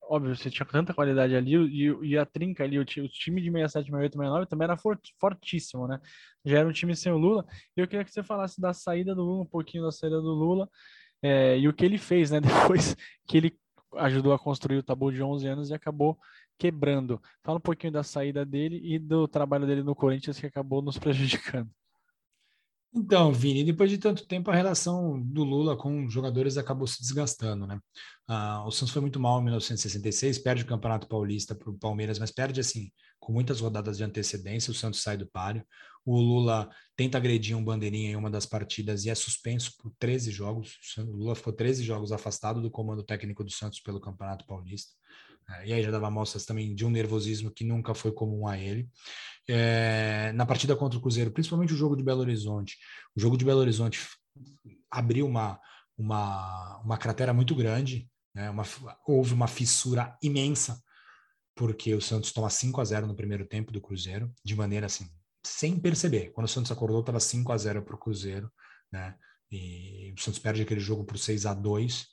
óbvio, você tinha tanta qualidade ali, e, e a trinca ali, o, o time de 67, 68, 69 também era fort, fortíssimo, né? Já era um time sem o Lula, e eu queria que você falasse da saída do Lula, um pouquinho da saída do Lula, é, e o que ele fez, né? Depois que ele ajudou a construir o tabu de 11 anos e acabou quebrando. Fala um pouquinho da saída dele e do trabalho dele no Corinthians que acabou nos prejudicando. Então, Vini, depois de tanto tempo, a relação do Lula com jogadores acabou se desgastando, né? Ah, o Santos foi muito mal em 1966, perde o Campeonato Paulista para o Palmeiras, mas perde, assim, com muitas rodadas de antecedência, o Santos sai do páreo. O Lula tenta agredir um bandeirinha em uma das partidas e é suspenso por 13 jogos. O Lula ficou 13 jogos afastado do comando técnico do Santos pelo Campeonato Paulista. É, e aí já dava mostras também de um nervosismo que nunca foi comum a ele. É, na partida contra o Cruzeiro, principalmente o jogo de Belo Horizonte, o jogo de Belo Horizonte abriu uma, uma, uma cratera muito grande, né? uma, houve uma fissura imensa, porque o Santos toma 5 a 0 no primeiro tempo do Cruzeiro, de maneira assim, sem perceber. Quando o Santos acordou, estava 5 a 0 para o Cruzeiro, né? E o Santos perde aquele jogo por 6 a 2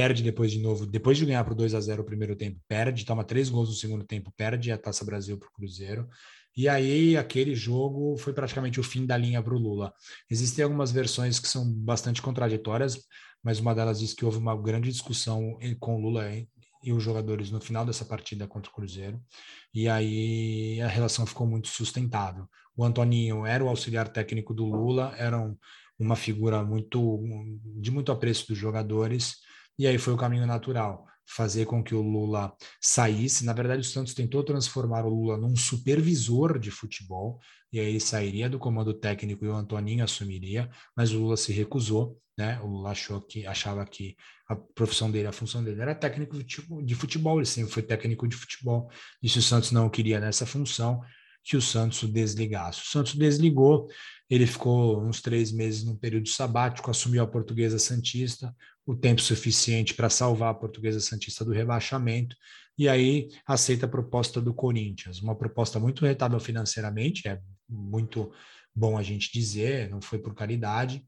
perde depois de novo, depois de ganhar por 2 a 0 o primeiro tempo, perde, toma três gols no segundo tempo, perde a Taça Brasil para o Cruzeiro. E aí aquele jogo foi praticamente o fim da linha para o Lula. Existem algumas versões que são bastante contraditórias, mas uma delas diz que houve uma grande discussão com o Lula e os jogadores no final dessa partida contra o Cruzeiro. E aí a relação ficou muito sustentável. O Antoninho era o auxiliar técnico do Lula, era um, uma figura muito de muito apreço dos jogadores e aí foi o caminho natural, fazer com que o Lula saísse. Na verdade, o Santos tentou transformar o Lula num supervisor de futebol, e aí ele sairia do comando técnico e o Antoninho assumiria, mas o Lula se recusou, né? O Lula achou que achava que a profissão dele, a função dele era técnico de futebol, ele sempre foi técnico de futebol. E se o Santos não queria nessa função, que o Santos desligasse. O Santos desligou, ele ficou uns três meses no período sabático, assumiu a portuguesa Santista, o tempo suficiente para salvar a Portuguesa Santista do rebaixamento e aí aceita a proposta do Corinthians, uma proposta muito rentável financeiramente, é muito bom a gente dizer, não foi por caridade,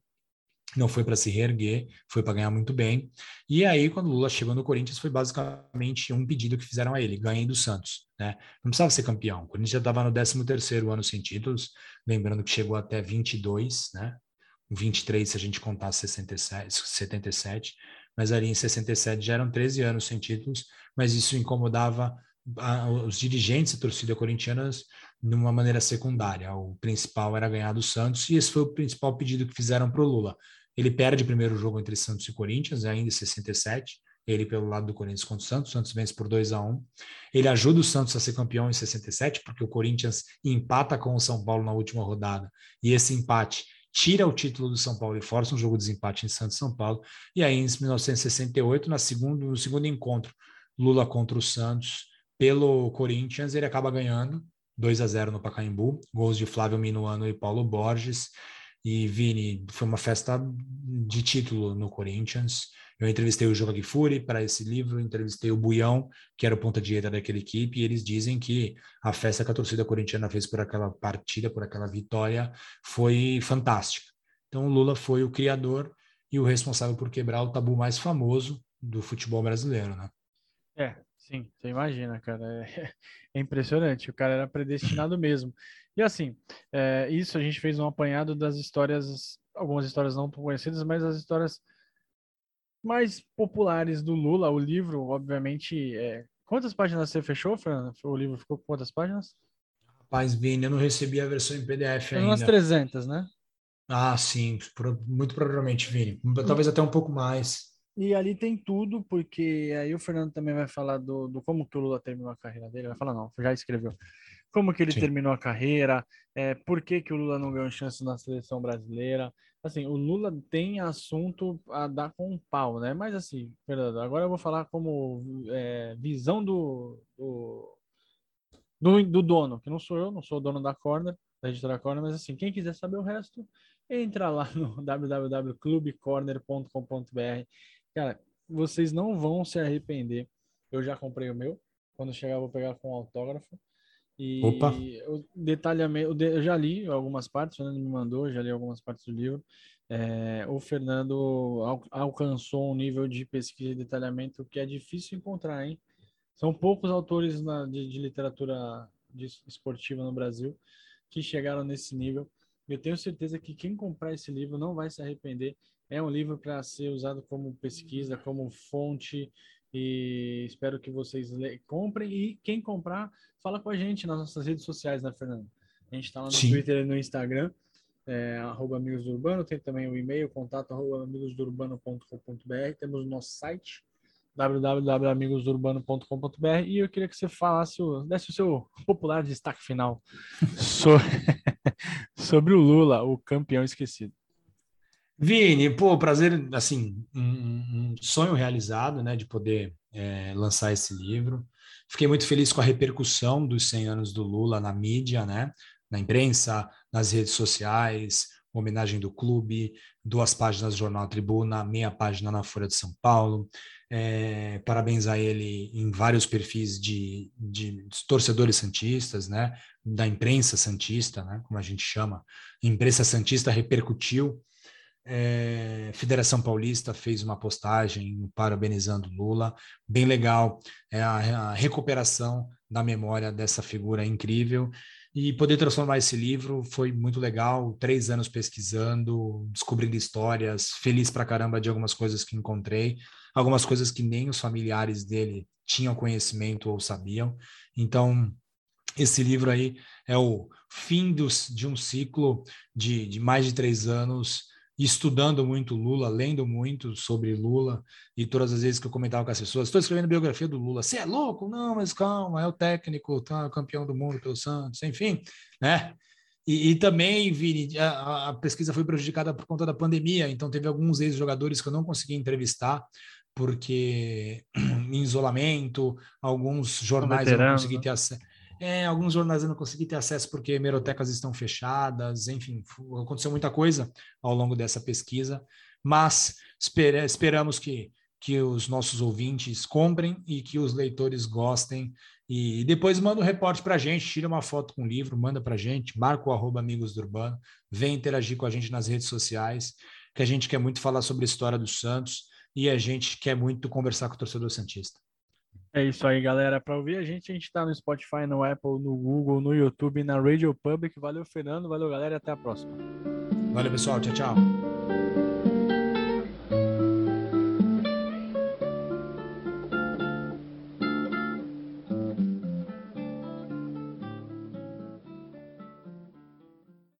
não foi para se reerguer, foi para ganhar muito bem. E aí, quando Lula chegou no Corinthians, foi basicamente um pedido que fizeram a ele: ganhem do Santos. Né? Não precisava ser campeão. O Corinthians já estava no 13 ano sem títulos, lembrando que chegou até 22, né? 23 se a gente contar 67, 77, mas ali em 67 já eram 13 anos sem títulos, mas isso incomodava a, os dirigentes da torcida corintianas de uma maneira secundária. O principal era ganhar do Santos, e esse foi o principal pedido que fizeram para o Lula. Ele perde o primeiro jogo entre Santos e Corinthians, ainda em 67, ele pelo lado do Corinthians contra o Santos, o Santos vence por 2 a 1 Ele ajuda o Santos a ser campeão em 67, porque o Corinthians empata com o São Paulo na última rodada, e esse empate tira o título do São Paulo e força um jogo de desempate em Santos São Paulo. E aí, em 1968, na segundo, no segundo encontro, Lula contra o Santos, pelo Corinthians, ele acaba ganhando 2 a 0 no Pacaembu, gols de Flávio Minuano e Paulo Borges. E Vini, foi uma festa de título no Corinthians. Eu entrevistei o Joga Fury para esse livro, entrevistei o Buião, que era o ponta-direita daquela equipe, e eles dizem que a festa que a torcida corintiana fez por aquela partida, por aquela vitória, foi fantástica. Então, o Lula foi o criador e o responsável por quebrar o tabu mais famoso do futebol brasileiro, né? É, sim, você imagina, cara. É, é impressionante, o cara era predestinado mesmo. E assim, é, isso a gente fez um apanhado das histórias, algumas histórias não conhecidas, mas as histórias mais populares do Lula. O livro, obviamente, é... quantas páginas você fechou, Fernando? O livro ficou com quantas páginas? Rapaz, Vini, eu não recebi a versão em PDF ainda. Umas 300, né? Ah, sim, muito provavelmente, Vini. Talvez até um pouco mais. E ali tem tudo, porque aí o Fernando também vai falar do, do como que o Lula terminou a carreira dele. Vai falar, não, já escreveu como que ele Sim. terminou a carreira, é, por que, que o Lula não ganhou chance na seleção brasileira. Assim, o Lula tem assunto a dar com um pau, né? Mas assim, Fernando, agora eu vou falar como é, visão do, do, do, do, dono, que não sou eu, não sou o dono da Corner, da editora Corner, mas assim, quem quiser saber o resto, entra lá no www.clubecorner.com.br. Cara, vocês não vão se arrepender. Eu já comprei o meu. Quando chegar, eu vou pegar com autógrafo. E Opa. o detalhamento, eu já li algumas partes, o Fernando me mandou, já li algumas partes do livro. É, o Fernando al alcançou um nível de pesquisa e detalhamento que é difícil encontrar, hein? São poucos autores na, de, de, literatura de, esportiva no Brasil que chegaram nesse nível. Eu tenho certeza que quem comprar esse livro não vai se arrepender. É um livro para ser usado como pesquisa, como fonte e espero que vocês comprem. E quem comprar, fala com a gente nas nossas redes sociais, né, Fernando? A gente está lá no Sim. Twitter e no Instagram, é, arroba Amigos do Urbano. Tem também o e-mail, contato arroba amigosdourbano.com.br. Temos o nosso site, www.amigosdourbano.com.br. E eu queria que você falasse, desse o seu popular destaque final sobre, sobre o Lula, o campeão esquecido. Vini, pô, prazer, assim, um, um sonho realizado, né, de poder é, lançar esse livro. Fiquei muito feliz com a repercussão dos 100 anos do Lula na mídia, né, na imprensa, nas redes sociais, homenagem do clube, duas páginas do Jornal Tribuna, meia página na Folha de São Paulo. É, parabéns a ele em vários perfis de, de, torcedores santistas, né, da imprensa santista, né, como a gente chama. A imprensa santista repercutiu é, Federação Paulista fez uma postagem parabenizando Lula, bem legal, é a, a, recuperação da memória dessa figura incrível. E poder transformar esse livro foi muito legal, três anos pesquisando, descobrindo histórias, feliz pra caramba de algumas coisas que encontrei, algumas coisas que nem os familiares dele tinham conhecimento ou sabiam, então esse livro aí é o fim dos, de um ciclo de, de mais de três anos estudando muito Lula, lendo muito sobre Lula, e todas as vezes que eu comentava com as pessoas, estou escrevendo biografia do Lula, você é louco? Não, mas calma, é o técnico, tá, campeão do mundo pelo Santos, enfim, né? E, e também, Vini, a, a, pesquisa foi prejudicada por conta da pandemia, então teve alguns ex-jogadores que eu não consegui entrevistar, porque em isolamento, alguns jornais eu não consegui ter acesso. É, alguns jornais eu não consegui ter acesso porque hemerotecas estão fechadas, enfim, aconteceu muita coisa ao longo dessa pesquisa. Mas Esper esperamos que, que os nossos ouvintes comprem e que os leitores gostem. E depois manda um reporte para a gente, tira uma foto com o livro, manda para a gente, marca o arroba Amigos do Urbano, vem interagir com a gente nas redes sociais, que a gente quer muito falar sobre a história do Santos e a gente quer muito conversar com o torcedor Santista. É isso aí, galera. Para ouvir a gente, a gente está no Spotify, no Apple, no Google, no YouTube, na Radio Public. Valeu, Fernando. Valeu, galera. Até a próxima. Valeu, pessoal. Tchau, tchau.